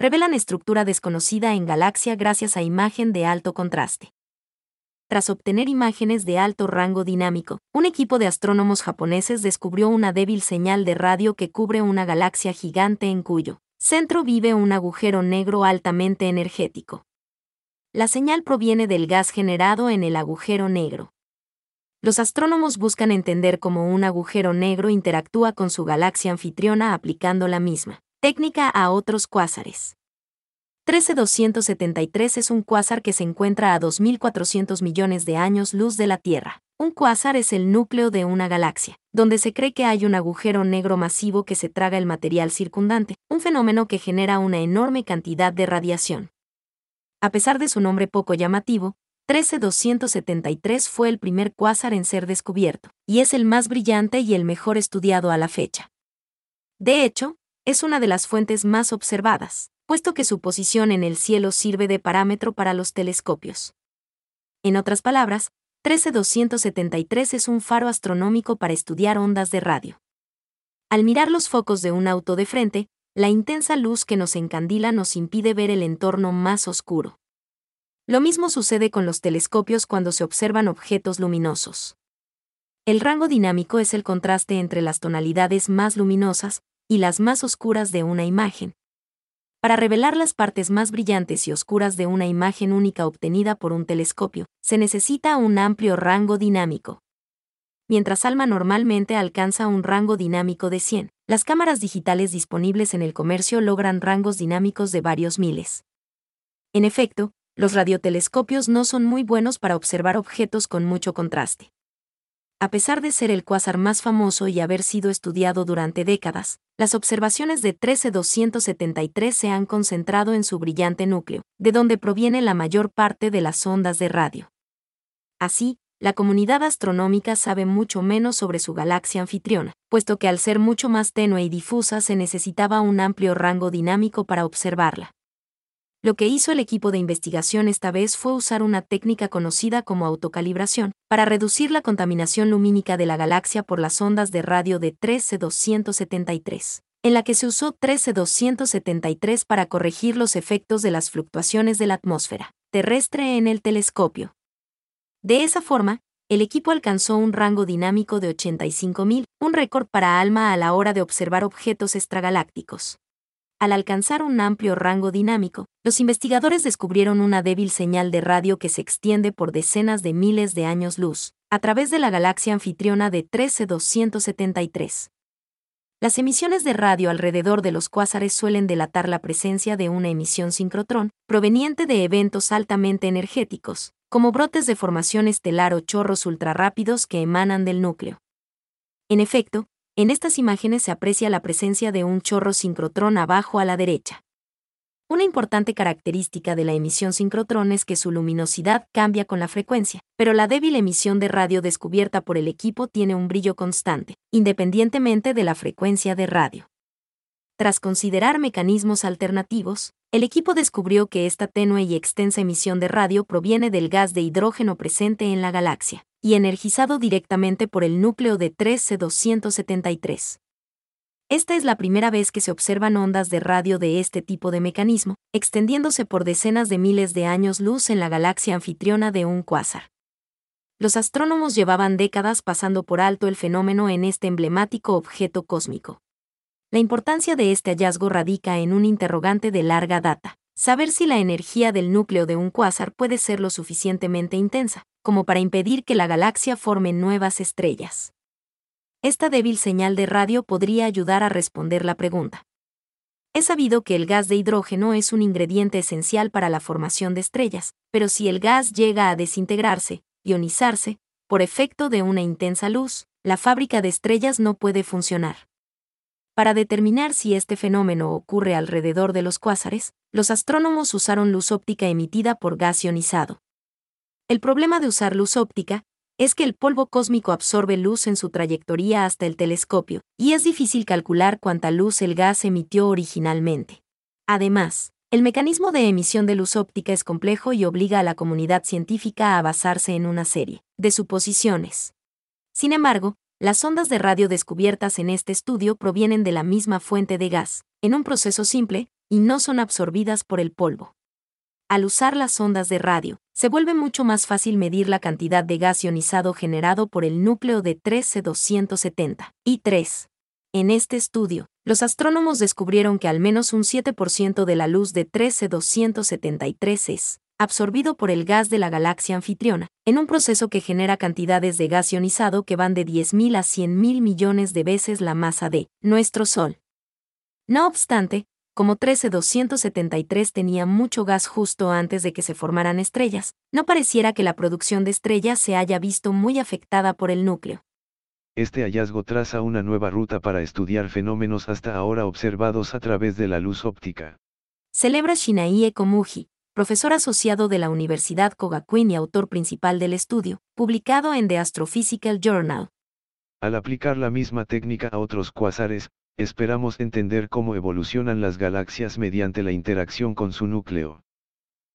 revelan estructura desconocida en galaxia gracias a imagen de alto contraste. Tras obtener imágenes de alto rango dinámico, un equipo de astrónomos japoneses descubrió una débil señal de radio que cubre una galaxia gigante en cuyo centro vive un agujero negro altamente energético. La señal proviene del gas generado en el agujero negro. Los astrónomos buscan entender cómo un agujero negro interactúa con su galaxia anfitriona aplicando la misma técnica a otros cuásares. 13273 es un cuásar que se encuentra a 2.400 millones de años luz de la Tierra. Un cuásar es el núcleo de una galaxia, donde se cree que hay un agujero negro masivo que se traga el material circundante, un fenómeno que genera una enorme cantidad de radiación. A pesar de su nombre poco llamativo, 13273 fue el primer cuásar en ser descubierto, y es el más brillante y el mejor estudiado a la fecha. De hecho, es una de las fuentes más observadas, puesto que su posición en el cielo sirve de parámetro para los telescopios. En otras palabras, 13273 es un faro astronómico para estudiar ondas de radio. Al mirar los focos de un auto de frente, la intensa luz que nos encandila nos impide ver el entorno más oscuro. Lo mismo sucede con los telescopios cuando se observan objetos luminosos. El rango dinámico es el contraste entre las tonalidades más luminosas y las más oscuras de una imagen, para revelar las partes más brillantes y oscuras de una imagen única obtenida por un telescopio, se necesita un amplio rango dinámico. Mientras ALMA normalmente alcanza un rango dinámico de 100, las cámaras digitales disponibles en el comercio logran rangos dinámicos de varios miles. En efecto, los radiotelescopios no son muy buenos para observar objetos con mucho contraste. A pesar de ser el cuásar más famoso y haber sido estudiado durante décadas, las observaciones de 13273 se han concentrado en su brillante núcleo, de donde proviene la mayor parte de las ondas de radio. Así, la comunidad astronómica sabe mucho menos sobre su galaxia anfitriona, puesto que al ser mucho más tenue y difusa se necesitaba un amplio rango dinámico para observarla. Lo que hizo el equipo de investigación esta vez fue usar una técnica conocida como autocalibración, para reducir la contaminación lumínica de la galaxia por las ondas de radio de 13273, en la que se usó 13273 para corregir los efectos de las fluctuaciones de la atmósfera terrestre en el telescopio. De esa forma, el equipo alcanzó un rango dinámico de 85.000, un récord para ALMA a la hora de observar objetos extragalácticos. Al alcanzar un amplio rango dinámico, los investigadores descubrieron una débil señal de radio que se extiende por decenas de miles de años luz, a través de la galaxia anfitriona de 13273. Las emisiones de radio alrededor de los cuásares suelen delatar la presencia de una emisión sincrotrón, proveniente de eventos altamente energéticos, como brotes de formación estelar o chorros ultrarrápidos que emanan del núcleo. En efecto, en estas imágenes se aprecia la presencia de un chorro sincrotrón abajo a la derecha. Una importante característica de la emisión sincrotrón es que su luminosidad cambia con la frecuencia, pero la débil emisión de radio descubierta por el equipo tiene un brillo constante, independientemente de la frecuencia de radio. Tras considerar mecanismos alternativos, el equipo descubrió que esta tenue y extensa emisión de radio proviene del gas de hidrógeno presente en la galaxia y energizado directamente por el núcleo de 13-273. Esta es la primera vez que se observan ondas de radio de este tipo de mecanismo, extendiéndose por decenas de miles de años luz en la galaxia anfitriona de un cuásar. Los astrónomos llevaban décadas pasando por alto el fenómeno en este emblemático objeto cósmico. La importancia de este hallazgo radica en un interrogante de larga data, saber si la energía del núcleo de un cuásar puede ser lo suficientemente intensa, como para impedir que la galaxia forme nuevas estrellas. Esta débil señal de radio podría ayudar a responder la pregunta. Es sabido que el gas de hidrógeno es un ingrediente esencial para la formación de estrellas, pero si el gas llega a desintegrarse, ionizarse, por efecto de una intensa luz, la fábrica de estrellas no puede funcionar. Para determinar si este fenómeno ocurre alrededor de los cuásares, los astrónomos usaron luz óptica emitida por gas ionizado. El problema de usar luz óptica es que el polvo cósmico absorbe luz en su trayectoria hasta el telescopio, y es difícil calcular cuánta luz el gas emitió originalmente. Además, el mecanismo de emisión de luz óptica es complejo y obliga a la comunidad científica a basarse en una serie de suposiciones. Sin embargo, las ondas de radio descubiertas en este estudio provienen de la misma fuente de gas, en un proceso simple, y no son absorbidas por el polvo. Al usar las ondas de radio, se vuelve mucho más fácil medir la cantidad de gas ionizado generado por el núcleo de 13-270 y 3. En este estudio, los astrónomos descubrieron que al menos un 7% de la luz de 13-273 es absorbido por el gas de la galaxia anfitriona, en un proceso que genera cantidades de gas ionizado que van de 10.000 a 100.000 millones de veces la masa de nuestro Sol. No obstante, como 13273 tenía mucho gas justo antes de que se formaran estrellas, no pareciera que la producción de estrellas se haya visto muy afectada por el núcleo. Este hallazgo traza una nueva ruta para estudiar fenómenos hasta ahora observados a través de la luz óptica. Celebra Shinaie Komuji, profesor asociado de la Universidad Kogakuin y autor principal del estudio, publicado en The Astrophysical Journal. Al aplicar la misma técnica a otros cuásares, esperamos entender cómo evolucionan las galaxias mediante la interacción con su núcleo.